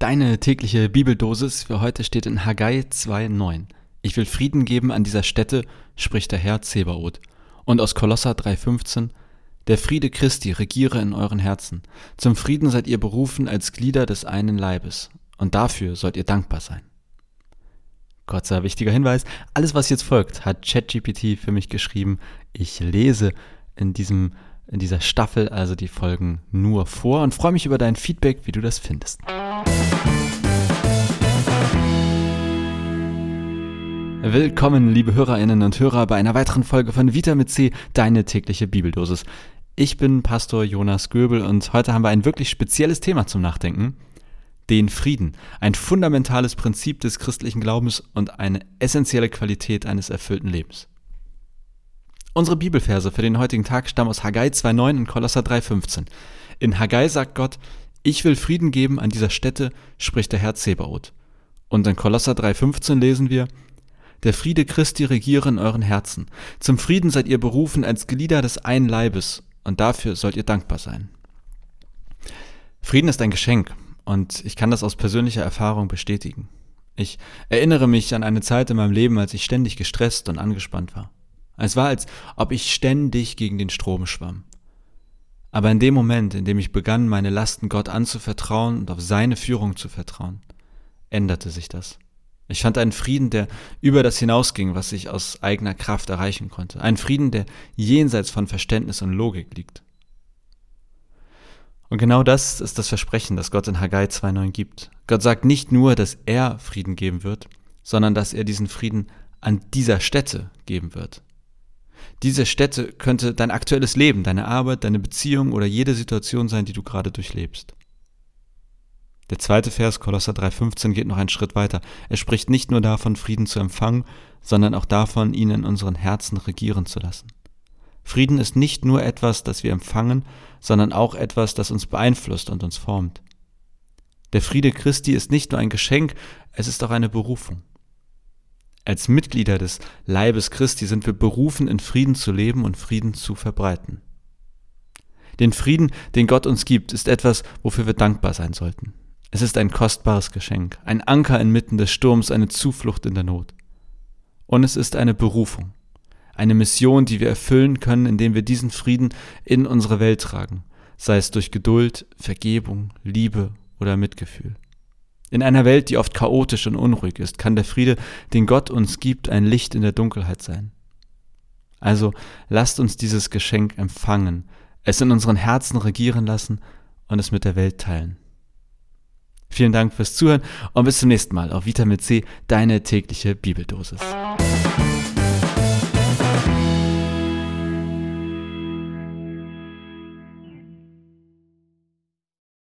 Deine tägliche Bibeldosis für heute steht in Haggai 2,9. Ich will Frieden geben an dieser Stätte, spricht der Herr Zebaoth. Und aus Kolosser 3,15. Der Friede Christi regiere in euren Herzen. Zum Frieden seid ihr berufen als Glieder des einen Leibes. Und dafür sollt ihr dankbar sein. Kurzer wichtiger Hinweis. Alles, was jetzt folgt, hat ChatGPT für mich geschrieben. Ich lese in diesem in dieser Staffel also die Folgen nur vor und freue mich über dein Feedback, wie du das findest. Willkommen, liebe Hörerinnen und Hörer, bei einer weiteren Folge von Vita mit C, deine tägliche Bibeldosis. Ich bin Pastor Jonas Göbel und heute haben wir ein wirklich spezielles Thema zum Nachdenken. Den Frieden, ein fundamentales Prinzip des christlichen Glaubens und eine essentielle Qualität eines erfüllten Lebens. Unsere Bibelverse für den heutigen Tag stammen aus Haggai 2.9 und Kolosser 3.15. In Haggai sagt Gott, ich will Frieden geben an dieser Stätte, spricht der Herr Zebaoth. Und in Kolosser 3.15 lesen wir, der Friede Christi regiere in euren Herzen. Zum Frieden seid ihr berufen als Glieder des einen Leibes, und dafür sollt ihr dankbar sein. Frieden ist ein Geschenk, und ich kann das aus persönlicher Erfahrung bestätigen. Ich erinnere mich an eine Zeit in meinem Leben, als ich ständig gestresst und angespannt war. Es war, als ob ich ständig gegen den Strom schwamm. Aber in dem Moment, in dem ich begann, meine Lasten Gott anzuvertrauen und auf seine Führung zu vertrauen, änderte sich das. Ich fand einen Frieden, der über das hinausging, was ich aus eigener Kraft erreichen konnte. Ein Frieden, der jenseits von Verständnis und Logik liegt. Und genau das ist das Versprechen, das Gott in Haggai 2.9 gibt. Gott sagt nicht nur, dass er Frieden geben wird, sondern dass er diesen Frieden an dieser Stätte geben wird. Diese Stätte könnte dein aktuelles Leben, deine Arbeit, deine Beziehung oder jede Situation sein, die du gerade durchlebst. Der zweite Vers, Kolosser 3,15, geht noch einen Schritt weiter. Er spricht nicht nur davon, Frieden zu empfangen, sondern auch davon, ihn in unseren Herzen regieren zu lassen. Frieden ist nicht nur etwas, das wir empfangen, sondern auch etwas, das uns beeinflusst und uns formt. Der Friede Christi ist nicht nur ein Geschenk, es ist auch eine Berufung. Als Mitglieder des Leibes Christi sind wir berufen, in Frieden zu leben und Frieden zu verbreiten. Den Frieden, den Gott uns gibt, ist etwas, wofür wir dankbar sein sollten. Es ist ein kostbares Geschenk, ein Anker inmitten des Sturms, eine Zuflucht in der Not. Und es ist eine Berufung, eine Mission, die wir erfüllen können, indem wir diesen Frieden in unsere Welt tragen, sei es durch Geduld, Vergebung, Liebe oder Mitgefühl. In einer Welt, die oft chaotisch und unruhig ist, kann der Friede, den Gott uns gibt, ein Licht in der Dunkelheit sein. Also lasst uns dieses Geschenk empfangen, es in unseren Herzen regieren lassen und es mit der Welt teilen. Vielen Dank fürs Zuhören und bis zum nächsten Mal auf Vitamin C, deine tägliche Bibeldosis.